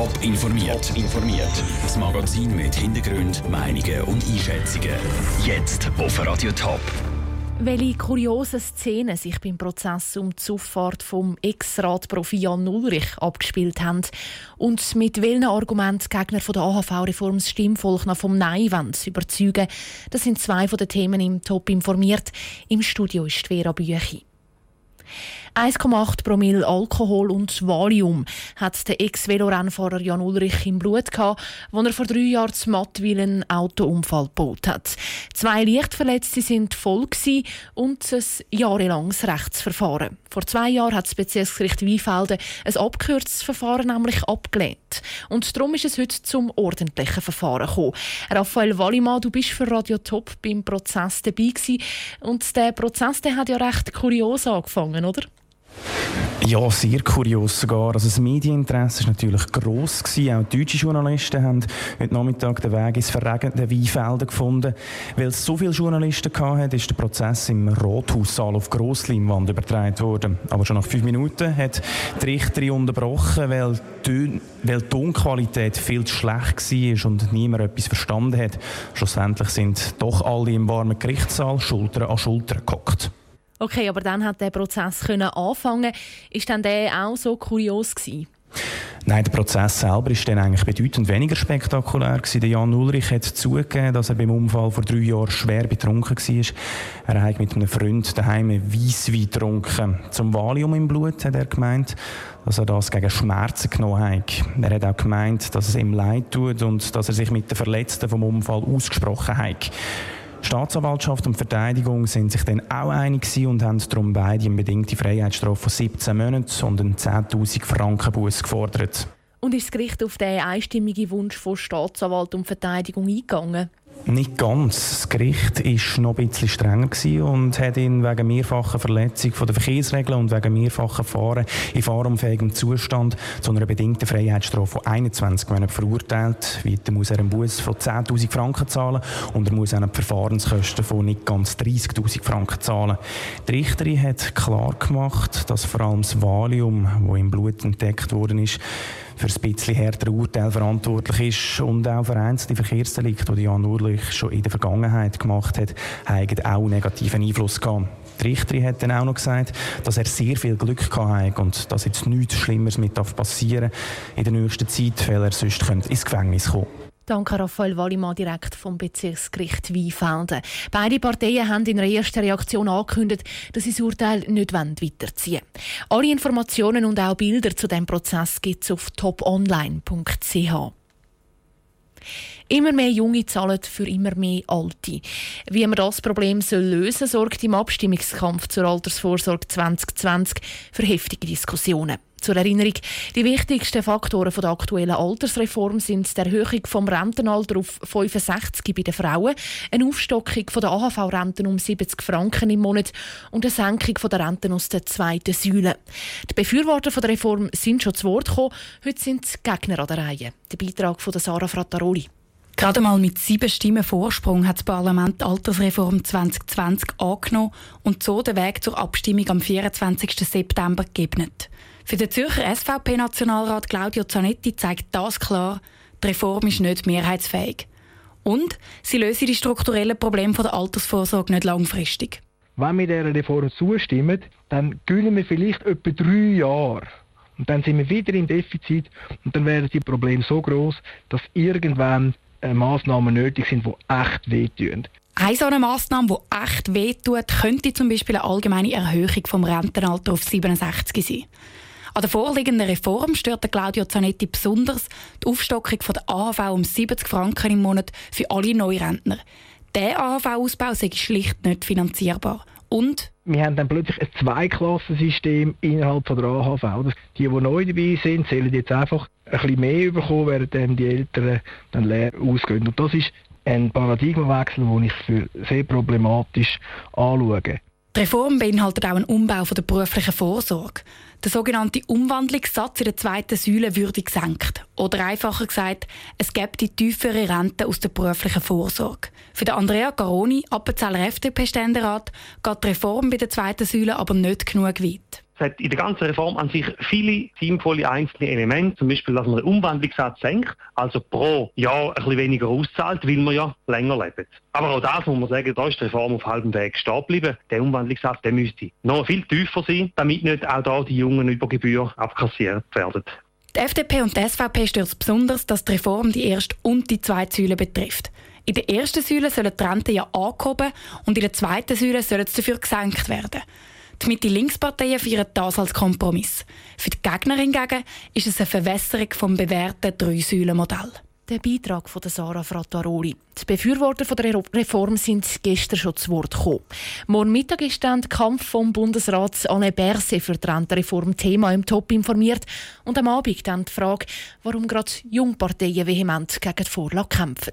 Top informiert. informiert. Das Magazin mit Hintergrund, Meinungen und Einschätzungen. Jetzt auf Radio Top. Welche kuriosen Szenen sich beim Prozess um die Auffahrt vom Ex-Ratprofi Jan Ulrich abgespielt haben und mit welchen Argumenten Gegner von der AHV-Reform das Stimmvolk noch vom Nein überzeugen, das sind zwei von den Themen im Top informiert. Im Studio ist Vera Büchi. 1,8 Promille Alkohol und Valium hat der Ex-Velorennfahrer Jan Ulrich im Blut gehabt, als er vor drei Jahren zu Mattwil einen Autounfall gebaut hat. Zwei Leichtverletzte sind voll und ein jahrelanges Rechtsverfahren. Vor zwei Jahren hat das Bezirksgericht Weinfelden ein abgekürztes Verfahren nämlich abgelehnt. Und darum ist es heute zum ordentlichen Verfahren gekommen. Raphael Wallimann, du bist für Radio Top beim Prozess dabei gewesen. Und der Prozess der hat ja recht kurios angefangen, oder? Ja, sehr kurios sogar. Also das Medieninteresse war natürlich gross. Gewesen. Auch deutsche Journalisten haben heute Nachmittag den Weg ins verregnete Weinfelden gefunden. Weil es so viele Journalisten hatte, ist der Prozess im Rathaussaal auf Grossleinwand übertragen worden. Aber schon nach fünf Minuten hat die Richterin unterbrochen, weil die, weil die Tonqualität viel zu schlecht war und niemand etwas verstanden hat. Schlussendlich sind doch alle im warmen Gerichtssaal Schulter an Schulter gehockt. Okay, aber dann hat der Prozess können anfangen. Ist dann der auch so kurios gewesen? Nein, der Prozess selber ist dann eigentlich bedeutend weniger spektakulär gewesen. Der Jan Ulrich hat zugegeben, dass er beim Unfall vor drei Jahren schwer betrunken war. Er hat mit einem Freund daheim Weisswein getrunken. Zum Valium im Blut hat er gemeint, dass er das gegen Schmerzen genommen hat. Er hat auch gemeint, dass es ihm leid tut und dass er sich mit den Verletzten vom Unfall ausgesprochen hat. Staatsanwaltschaft und Verteidigung sind sich dann auch einig und haben darum beide eine bedingte Freiheitsstrafe von 17 Monaten und einen 10.000 Franken Buß gefordert. Und ist das Gericht auf den einstimmigen Wunsch von Staatsanwalt und Verteidigung eingegangen? Nicht ganz. Das Gericht war noch ein bisschen strenger und hat ihn wegen mehrfacher Verletzung der Verkehrsregeln und wegen mehrfacher Fahren in fahrunfähigem Zustand zu einer bedingten Freiheitsstrafe von 21 Monaten verurteilt. Weiter muss er einen Buß von 10.000 Franken zahlen und er muss auch Verfahrenskosten von nicht ganz 30.000 Franken zahlen. Die Richterin hat klar gemacht, dass vor allem das Valium, das im Blut entdeckt worden ist, für ein bisschen härtere Urteil verantwortlich ist und auch für einzelne Verkehrsdelikte, die Jan Urlich schon in der Vergangenheit gemacht hat, haben auch negativen Einfluss gehabt. Die Richterin hat dann auch noch gesagt, dass er sehr viel Glück hatte und dass jetzt nichts Schlimmeres mit passieren darf in der nächsten Zeit, weil er sonst ins Gefängnis kommen könnte. Danke Raphael Wallimann direkt vom Bezirksgericht Weinfelden. Beide Parteien haben in einer ersten Reaktion angekündigt, dass sie das Urteil nicht weiterziehen wollen. Alle Informationen und auch Bilder zu dem Prozess gibt es auf toponline.ch. Immer mehr Junge zahlen für immer mehr Alte. Wie man das Problem soll lösen soll, sorgt im Abstimmungskampf zur Altersvorsorge 2020 für heftige Diskussionen. Zur Erinnerung, die wichtigsten Faktoren der aktuellen Altersreform sind die Erhöhung vom Rentenalter auf 65 bei den Frauen, eine Aufstockung der AHV-Renten um 70 Franken im Monat und eine Senkung der Renten aus der zweiten Säule. Die Befürworter der Reform sind schon zu Wort gekommen, heute sind die Gegner an der Reihe. Der Beitrag von Sarah Frattaroli. Gerade mal mit sieben Stimmen Vorsprung hat das Parlament die Altersreform 2020 angenommen und so den Weg zur Abstimmung am 24. September geebnet. Für den Zürcher SVP-Nationalrat Claudio Zanetti zeigt das klar, die Reform ist nicht mehrheitsfähig. Und sie lösen die strukturellen Probleme der Altersvorsorge nicht langfristig. Wenn wir dieser Reform zustimmen, dann gewinnen wir vielleicht etwa drei Jahre. Und dann sind wir wieder im Defizit und dann werden die Probleme so groß, dass irgendwann äh, Massnahmen nötig sind, die echt wehtun. Eine so eine Massnahme, die echt wehtut, könnte zum Beispiel eine allgemeine Erhöhung vom Rentenalter auf 67 sein. An der vorliegenden Reform stört Claudio Zanetti besonders die Aufstockung von der AHV um 70 Franken im Monat für alle Neurentner. Der AHV-Ausbau sei schlicht nicht finanzierbar. Und wir haben dann plötzlich ein Zweiklassensystem innerhalb von der AHV. Die, die neu dabei sind, sollen jetzt einfach ein bisschen mehr bekommen, während die Älteren dann leer ausgehen. Und das ist ein Paradigmenwechsel, den ich für sehr problematisch anschaue. Die Reform beinhaltet auch einen Umbau der beruflichen Vorsorge. Der sogenannte Umwandlungssatz in der zweiten Säule würde gesenkt. Oder einfacher gesagt, es gibt die tiefere Rente aus der beruflichen Vorsorge. Für den Andrea Garoni, Appenzeller FDP-Ständerat, geht die Reform bei der zweiten Säule aber nicht genug weit. Es hat in der ganzen Reform an sich viele sinnvolle einzelne Elemente, zum Beispiel, dass man den Umwandlungssatz senkt, also pro Jahr ein bisschen weniger auszahlt, weil man ja länger lebt. Aber auch das muss man sagen, da ist die Reform auf halbem Weg stehen geblieben. Der Umwandlungssatz der müsste noch viel tiefer sein, damit nicht auch da die Jungen über Gebühr abkassiert werden. Die FDP und die SVP stört besonders, dass die Reform die erste und die zweite Säule betrifft. In der ersten Säule sollen die Renten ja angehoben und in der zweiten Säule sollen sie dafür gesenkt werden. Die Mitte-Links-Parteien feiern das als Kompromiss. Für die Gegner hingegen ist es eine Verwässerung vom bewährten Drei-Säulen-Modell. Der Beitrag von Sarah Frattaroli. Die Befürworter der Reform sind gestern schon zu Wort gekommen. Morgen Mittag ist dann der Kampf vom Bundesrat Anne Berse für die Rentenreform Thema im Top informiert. Und am Abend dann die Frage, warum gerade Jungparteien vehement gegen die Vorlage kämpfen.